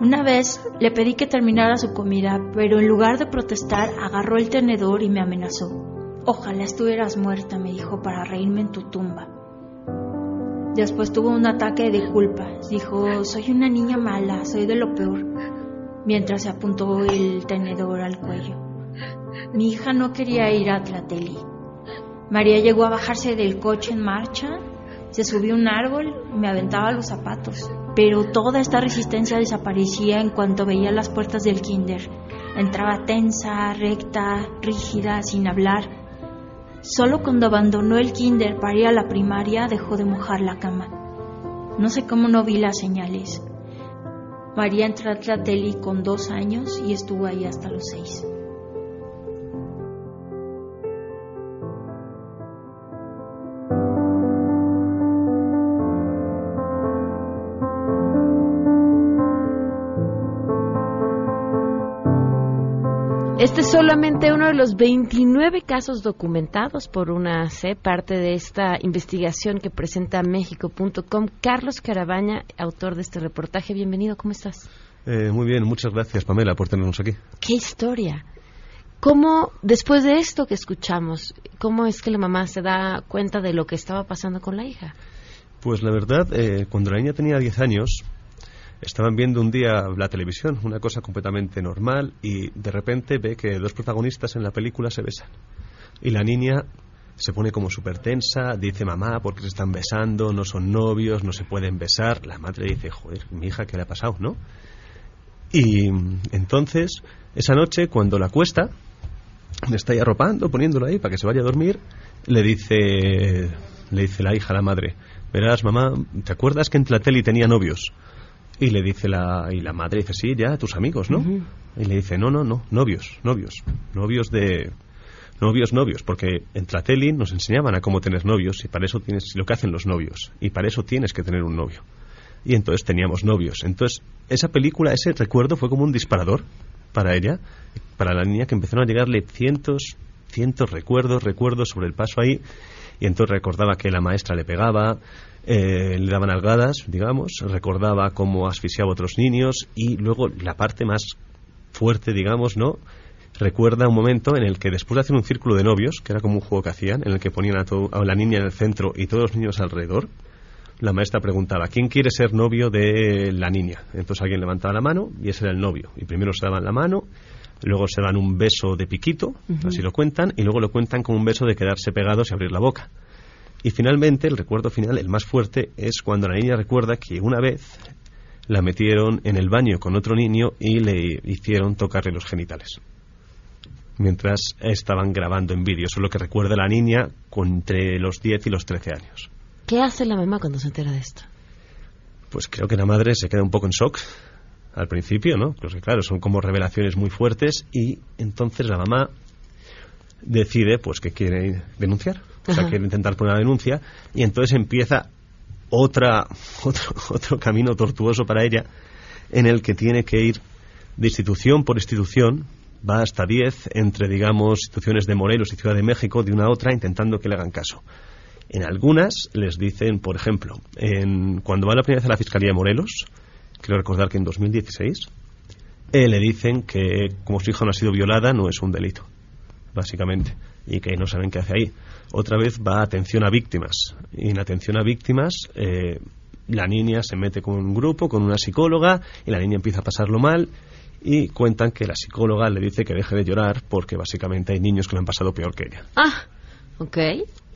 Una vez le pedí que terminara su comida, pero en lugar de protestar agarró el tenedor y me amenazó. Ojalá estuvieras muerta, me dijo, para reírme en tu tumba. Después tuvo un ataque de culpa. Dijo, soy una niña mala, soy de lo peor, mientras se apuntó el tenedor al cuello. Mi hija no quería ir a Tlateli. María llegó a bajarse del coche en marcha, se subió a un árbol y me aventaba los zapatos. Pero toda esta resistencia desaparecía en cuanto veía las puertas del kinder. Entraba tensa, recta, rígida, sin hablar. Solo cuando abandonó el kinder para ir a la primaria dejó de mojar la cama. No sé cómo no vi las señales. María entró a Tlateli con dos años y estuvo ahí hasta los seis. Este es solamente uno de los 29 casos documentados por una C, parte de esta investigación que presenta México.com. Carlos Carabaña, autor de este reportaje, bienvenido, ¿cómo estás? Eh, muy bien, muchas gracias Pamela por tenernos aquí. ¡Qué historia! ¿Cómo, después de esto que escuchamos, cómo es que la mamá se da cuenta de lo que estaba pasando con la hija? Pues la verdad, eh, cuando la niña tenía 10 años, estaban viendo un día la televisión, una cosa completamente normal, y de repente ve que dos protagonistas en la película se besan. Y la niña se pone como súper tensa, dice mamá, porque se están besando, no son novios, no se pueden besar. La madre dice, joder, mi hija, ¿qué le ha pasado, no? Y entonces, esa noche, cuando la cuesta, le está ahí arropando, poniéndolo ahí para que se vaya a dormir, le dice, le dice la hija a la madre, verás, mamá, ¿te acuerdas que en Tlateli tenía novios? Y le dice la, y la madre dice, sí, ya, tus amigos, ¿no? Y le dice, no, no, no, novios, novios, novios de... Novios, novios, porque en Tlateli nos enseñaban a cómo tener novios y para eso tienes lo que hacen los novios y para eso tienes que tener un novio. Y entonces teníamos novios. Entonces, esa película, ese recuerdo fue como un disparador para ella, para la niña, que empezaron a llegarle cientos, cientos recuerdos, recuerdos sobre el paso ahí. Y entonces recordaba que la maestra le pegaba, eh, le daban algadas, digamos, recordaba cómo asfixiaba a otros niños y luego la parte más fuerte, digamos, ¿no? Recuerda un momento en el que después de hacer un círculo de novios, que era como un juego que hacían, en el que ponían a, la niña en el centro y todos los niños alrededor, la maestra preguntaba, ¿quién quiere ser novio de la niña? Entonces alguien levantaba la mano y ese era el novio. Y primero se daban la mano, luego se dan un beso de piquito, así lo cuentan, y luego lo cuentan como un beso de quedarse pegados y abrir la boca. Y finalmente, el recuerdo final, el más fuerte, es cuando la niña recuerda que una vez la metieron en el baño con otro niño y le hicieron tocarle los genitales. Mientras estaban grabando en vídeo. Eso es lo que recuerda la niña con entre los 10 y los 13 años. ¿Qué hace la mamá cuando se entera de esto? Pues creo que la madre se queda un poco en shock al principio, ¿no? Porque claro, son como revelaciones muy fuertes y entonces la mamá decide pues que quiere denunciar, o sea, quiere intentar poner una denuncia y entonces empieza otra otro, otro camino tortuoso para ella en el que tiene que ir de institución por institución, va hasta 10 entre digamos instituciones de Morelos y Ciudad de México de una a otra intentando que le hagan caso. En algunas les dicen, por ejemplo, en, cuando va la primera vez a la Fiscalía de Morelos, quiero recordar que en 2016, eh, le dicen que como su hija no ha sido violada no es un delito, básicamente, y que no saben qué hace ahí. Otra vez va a atención a víctimas, y en atención a víctimas eh, la niña se mete con un grupo, con una psicóloga, y la niña empieza a pasarlo mal, y cuentan que la psicóloga le dice que deje de llorar porque básicamente hay niños que lo han pasado peor que ella. Ah, ok.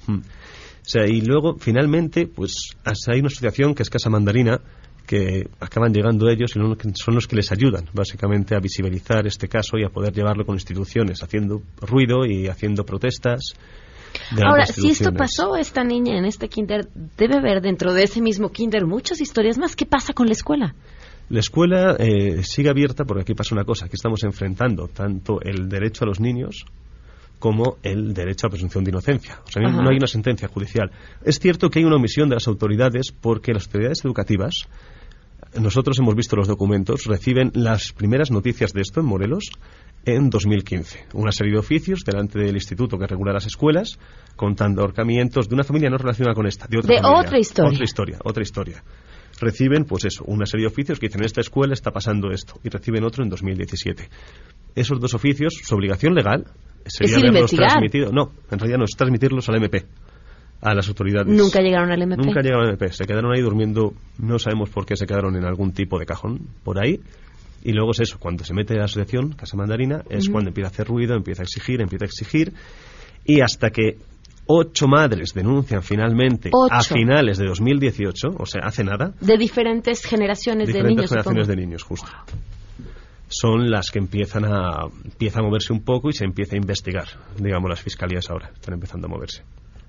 Mm. O sea, y luego, finalmente, pues hay una asociación que es Casa Mandarina, que acaban llegando ellos y son los que les ayudan, básicamente, a visibilizar este caso y a poder llevarlo con instituciones, haciendo ruido y haciendo protestas. de Ahora, si esto pasó esta niña en este kinder, debe haber dentro de ese mismo kinder muchas historias más. ¿Qué pasa con la escuela? La escuela eh, sigue abierta porque aquí pasa una cosa, que estamos enfrentando tanto el derecho a los niños como el derecho a presunción de inocencia. O sea, Ajá. no hay una sentencia judicial. Es cierto que hay una omisión de las autoridades porque las autoridades educativas, nosotros hemos visto los documentos, reciben las primeras noticias de esto en Morelos en 2015. Una serie de oficios delante del instituto que regula las escuelas contando ahorcamientos de una familia no relacionada con esta, de otra De familia. otra historia. Otra historia, otra historia reciben, pues eso, una serie de oficios que dicen en esta escuela está pasando esto y reciben otro en 2017. Esos dos oficios, su obligación legal sería haberlos transmitido. No, en realidad no, es transmitirlos al MP, a las autoridades. Nunca llegaron al MP. Nunca llegaron al MP. Se quedaron ahí durmiendo, no sabemos por qué se quedaron en algún tipo de cajón por ahí. Y luego es eso, cuando se mete la asociación, Casa Mandarina, es cuando empieza a hacer ruido, empieza a exigir, empieza a exigir. Y hasta que ocho madres denuncian finalmente a finales de 2018, o sea, hace nada, De diferentes generaciones de diferentes niños, generaciones supongo. de niños, justo. Son las que empiezan a, empieza a moverse un poco y se empieza a investigar. Digamos, las fiscalías ahora están empezando a moverse.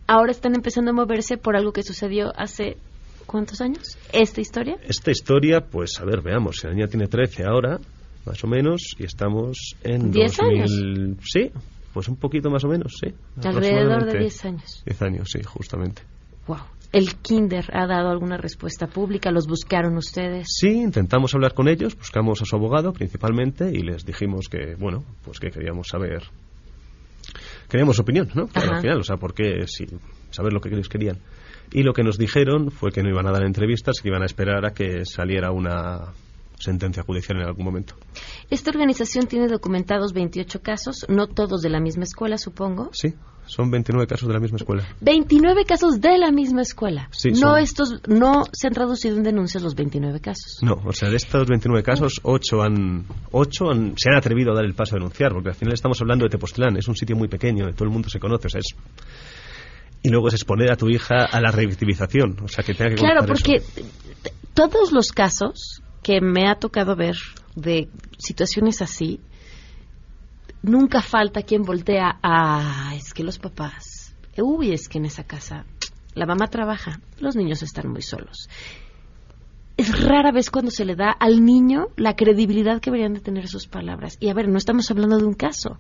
Ahora están empezando a moverse por algo que sucedió hace ¿cuántos años? ¿Esta historia? Esta historia, pues a ver, veamos, si la niña tiene 13 ahora, más o menos, y estamos en ¿Diez 2000... Sí, pues un poquito más o menos, sí. Alrededor de aproximadamente. 10 años. 10 años, sí, justamente. Wow. ¿El kinder ha dado alguna respuesta pública? ¿Los buscaron ustedes? Sí, intentamos hablar con ellos, buscamos a su abogado principalmente y les dijimos que, bueno, pues que queríamos saber, queríamos opinión, ¿no? Al final, o sea, porque sí, saber lo que ellos querían. Y lo que nos dijeron fue que no iban a dar entrevistas, que iban a esperar a que saliera una sentencia judicial en algún momento. Esta organización tiene documentados 28 casos, no todos de la misma escuela, supongo. Sí, son 29 casos de la misma escuela. 29 casos de la misma escuela. Sí, no son- estos no se han traducido en denuncias los 29 casos. No, o sea, de estos 29 casos, 8 han, ocho han, se han atrevido a dar el paso a denunciar, porque al final estamos hablando de Tepoztlán, es un sitio muy pequeño, todo el mundo se conoce, o sea, es... Y luego es exponer a tu hija a la revictimización, o sea, que tenga que Claro, porque eso. todos los casos que me ha tocado ver de situaciones así, nunca falta quien voltea a, es que los papás, uy, es que en esa casa la mamá trabaja, los niños están muy solos. Es rara vez cuando se le da al niño la credibilidad que deberían de tener sus palabras. Y a ver, no estamos hablando de un caso.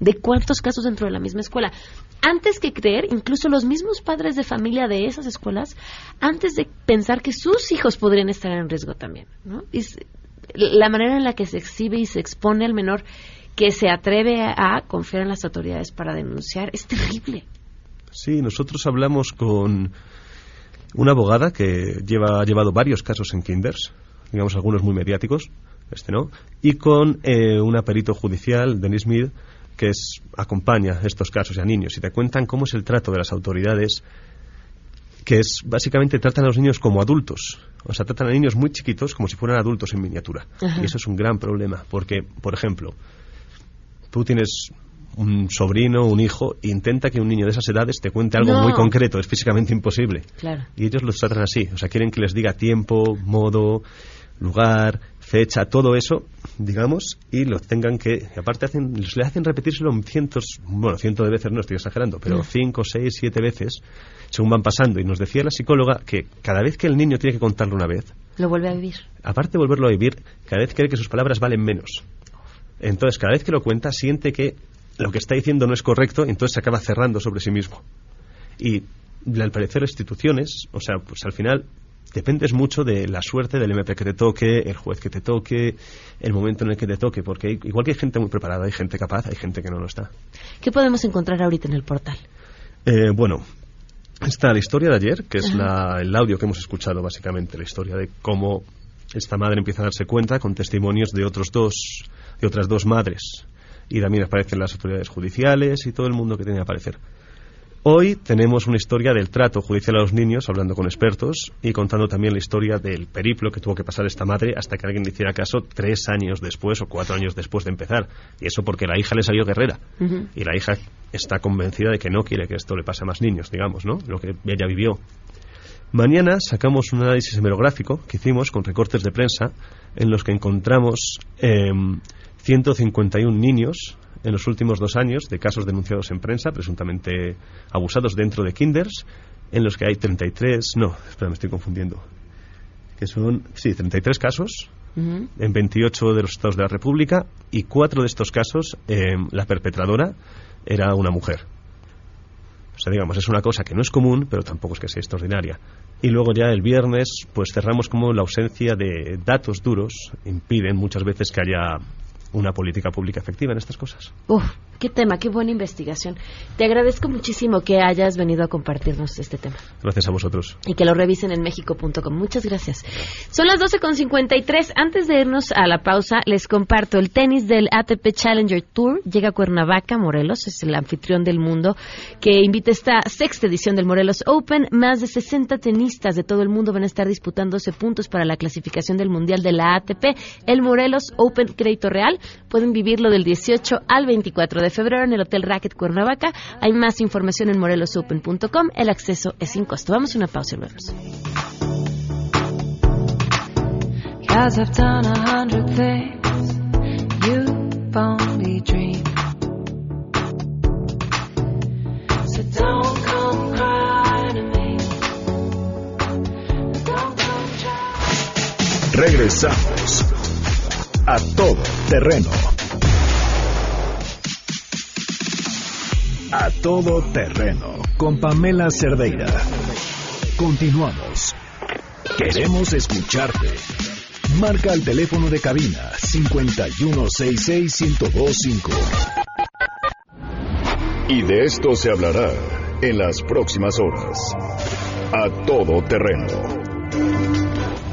¿De cuántos casos dentro de la misma escuela? Antes que creer, incluso los mismos padres de familia de esas escuelas, antes de pensar que sus hijos podrían estar en riesgo también, ¿no? Y s- la manera en la que se exhibe y se expone al menor que se atreve a, confiar en las autoridades para denunciar es terrible. Sí, nosotros hablamos con una abogada que lleva, ha llevado varios casos en Kinders, digamos algunos muy mediáticos, este no, y con eh, una perito judicial, Denis Smith, que es, acompaña estos casos a niños y te cuentan cómo es el trato de las autoridades, que es básicamente tratan a los niños como adultos. O sea, tratan a niños muy chiquitos como si fueran adultos en miniatura. Ajá. Y eso es un gran problema, porque, por ejemplo, tú tienes un sobrino, un hijo, intenta que un niño de esas edades te cuente algo No. muy concreto, es físicamente imposible. Claro. Y ellos los tratan así, o sea, quieren que les diga tiempo, modo, lugar, fecha, todo eso, digamos, y los tengan que, y aparte hacen, les le hacen repetírselo cientos, bueno, cientos de veces, no estoy exagerando, pero No. cinco, seis, siete veces, según van pasando. Y nos decía la psicóloga que cada vez que el niño tiene que contarlo una vez, Lo vuelve a vivir. aparte de volverlo a vivir, cada vez cree que sus palabras valen menos. Entonces, cada vez que lo cuenta, siente que lo que está diciendo no es correcto, entonces se acaba cerrando sobre sí mismo. Y al parecer las instituciones, o sea, pues al final dependes mucho de la suerte del MP que te toque, el juez que te toque, el momento en el que te toque, porque igual que hay gente muy preparada, hay gente capaz, hay gente que no lo está. ¿Qué podemos encontrar ahorita en el portal? Eh, bueno, está la historia de ayer, que es la- el audio que hemos escuchado básicamente, la historia de cómo esta madre empieza a darse cuenta con testimonios de otros dos, de otras dos madres. Y también aparecen las autoridades judiciales y todo el mundo que tiene que aparecer. Hoy tenemos una historia del trato judicial a los niños, hablando con expertos y contando también la historia del periplo que tuvo que pasar esta madre hasta que alguien le hiciera caso tres años después o cuatro años después de empezar. Y eso porque la hija le salió guerrera. Y la hija está convencida de que no quiere que esto le pase a más niños, digamos, ¿no? Lo que ella vivió. Mañana sacamos un análisis hemerográfico que hicimos con recortes de prensa en los que encontramos eh, 151 niños en los últimos dos años de casos denunciados en prensa, presuntamente abusados dentro de kinders, en los que hay 33, no, espera, me estoy confundiendo, que son, sí, 33 casos en 28 de los estados de la República y cuatro de estos casos eh, la perpetradora era una mujer. O sea, digamos, es una cosa que no es común, pero tampoco es que sea extraordinaria. Y luego ya el viernes, pues cerramos como la ausencia de datos duros impiden muchas veces que haya una política pública efectiva en estas cosas. Uf, qué tema, qué buena investigación. Te agradezco muchísimo que hayas venido a compartirnos este tema. Gracias a vosotros. Y que lo revisen en mexico.com. Muchas gracias. Son las 12.53. Antes de irnos a la pausa, les comparto el tenis del ATP Challenger Tour. Llega a Cuernavaca, Morelos, es el anfitrión del mundo, que invita esta sexta edición del Morelos Open. Más de 60 tenistas de todo el mundo van a estar disputándose puntos para la clasificación del Mundial de la ATP. El Morelos Open Crédito Real Pueden vivirlo del 18 al 24 de febrero en el Hotel Racket Cuernavaca. Hay más información en morelosopen.com. El acceso es sin costo. Vamos a una pausa y volvemos. Regresamos a todo terreno. A todo terreno con Pamela Cerdeira. Continuamos. Queremos escucharte. Marca el teléfono de cabina 5166125. Y de esto se hablará en las próximas horas. A todo terreno.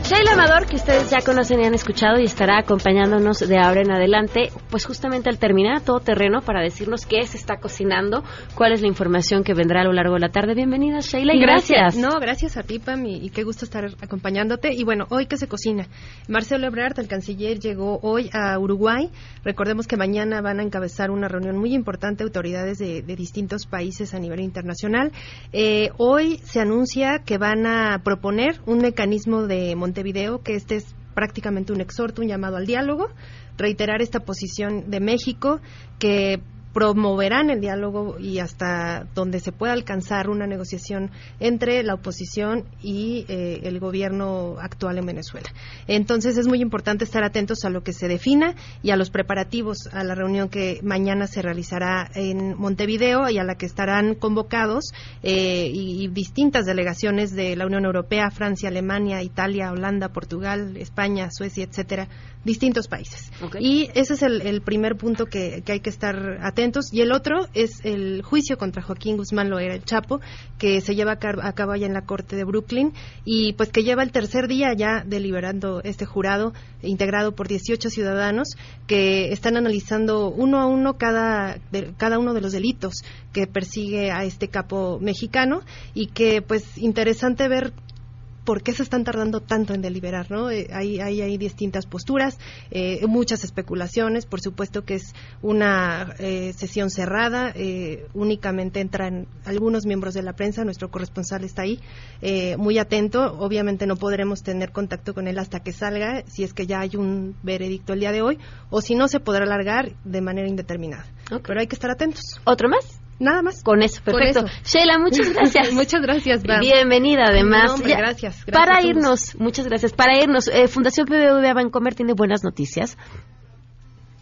Sheila Amador, que ustedes ya conocen y han escuchado y estará acompañándonos de ahora en adelante, pues justamente al terminar todo terreno para decirnos qué se está cocinando, cuál es la información que vendrá a lo largo de la tarde. Bienvenida Sheila y gracias. No, gracias a ti, Pam, y, y qué gusto estar acompañándote. Y bueno, hoy que se cocina. Marcelo Ebrard, el canciller, llegó hoy a Uruguay. Recordemos que mañana van a encabezar una reunión muy importante autoridades de, de distintos países a nivel internacional. Eh, hoy se anuncia que van a proponer un mecanismo de Montevideo, que este es prácticamente un exhorto, un llamado al diálogo, reiterar esta posición de México que promoverán el diálogo y hasta donde se pueda alcanzar una negociación entre la oposición y eh, el gobierno actual en Venezuela. Entonces es muy importante estar atentos a lo que se defina y a los preparativos a la reunión que mañana se realizará en Montevideo y a la que estarán convocados eh, y, y distintas delegaciones de la Unión Europea, Francia, Alemania, Italia, Holanda, Portugal, España, Suecia, etcétera, distintos países. Y ese es el, el primer punto que, que hay que estar atentos. Y el otro es el juicio contra Joaquín Guzmán Loera, el Chapo, que se lleva a, cabo allá en la Corte de Brooklyn y pues que lleva el tercer día ya deliberando este jurado integrado por 18 ciudadanos que están analizando uno a uno cada, de- cada uno de los delitos que persigue a este capo mexicano y que pues interesante ver por qué se están tardando tanto en deliberar, ¿no? Eh, hay, hay, hay distintas posturas, eh, muchas especulaciones, por supuesto que es una eh, sesión cerrada, eh, únicamente entran algunos miembros de la prensa, nuestro corresponsal está ahí, eh, muy atento, obviamente no podremos tener contacto con él hasta que salga, si es que ya hay un veredicto el día de hoy, o si no se podrá alargar de manera indeterminada. Pero hay que estar atentos. ¿Otro más? Nada más. Con eso, perfecto. Con eso. Sheila, muchas gracias. muchas gracias, Bam. Bienvenida, además. No, hombre, Ya, gracias, gracias Para irnos, muchas gracias. Para irnos, eh, Fundación BBVA Bancomer tiene buenas noticias.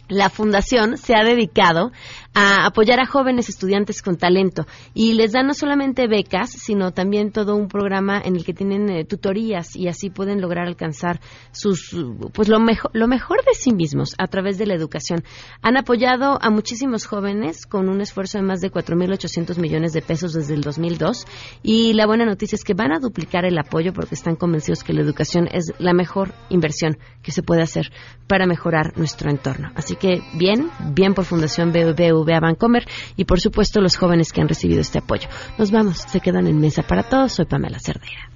La fundación se ha dedicado a apoyar a jóvenes estudiantes con talento y les da no solamente becas, sino también todo un programa en el que tienen eh, tutorías y así pueden lograr alcanzar sus pues lo mejor lo mejor de sí mismos a través de la educación. Han apoyado a muchísimos jóvenes con un esfuerzo de más de 4.800 millones de pesos desde el 2002 y la buena noticia es que van a duplicar el apoyo porque están convencidos que la educación es la mejor inversión que se puede hacer para mejorar nuestro entorno. Así que bien, bien por Fundación BBVA BBVA Bancomer y por supuesto los jóvenes que han recibido este apoyo. Nos vamos, se quedan en mesa para todos. Soy Pamela Cerdeira.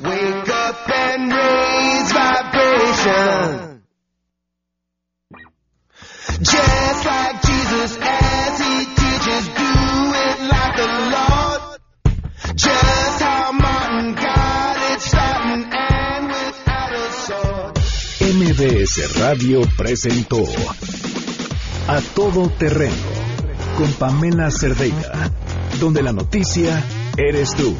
Wake up and raise vibration. Just like Jesus as he teaches, do it like the Lord. Just how Martin got it starting and without a sword. MBS Radio presentó A Todo Terreno con Pamela Cerdeira, donde la noticia eres tú.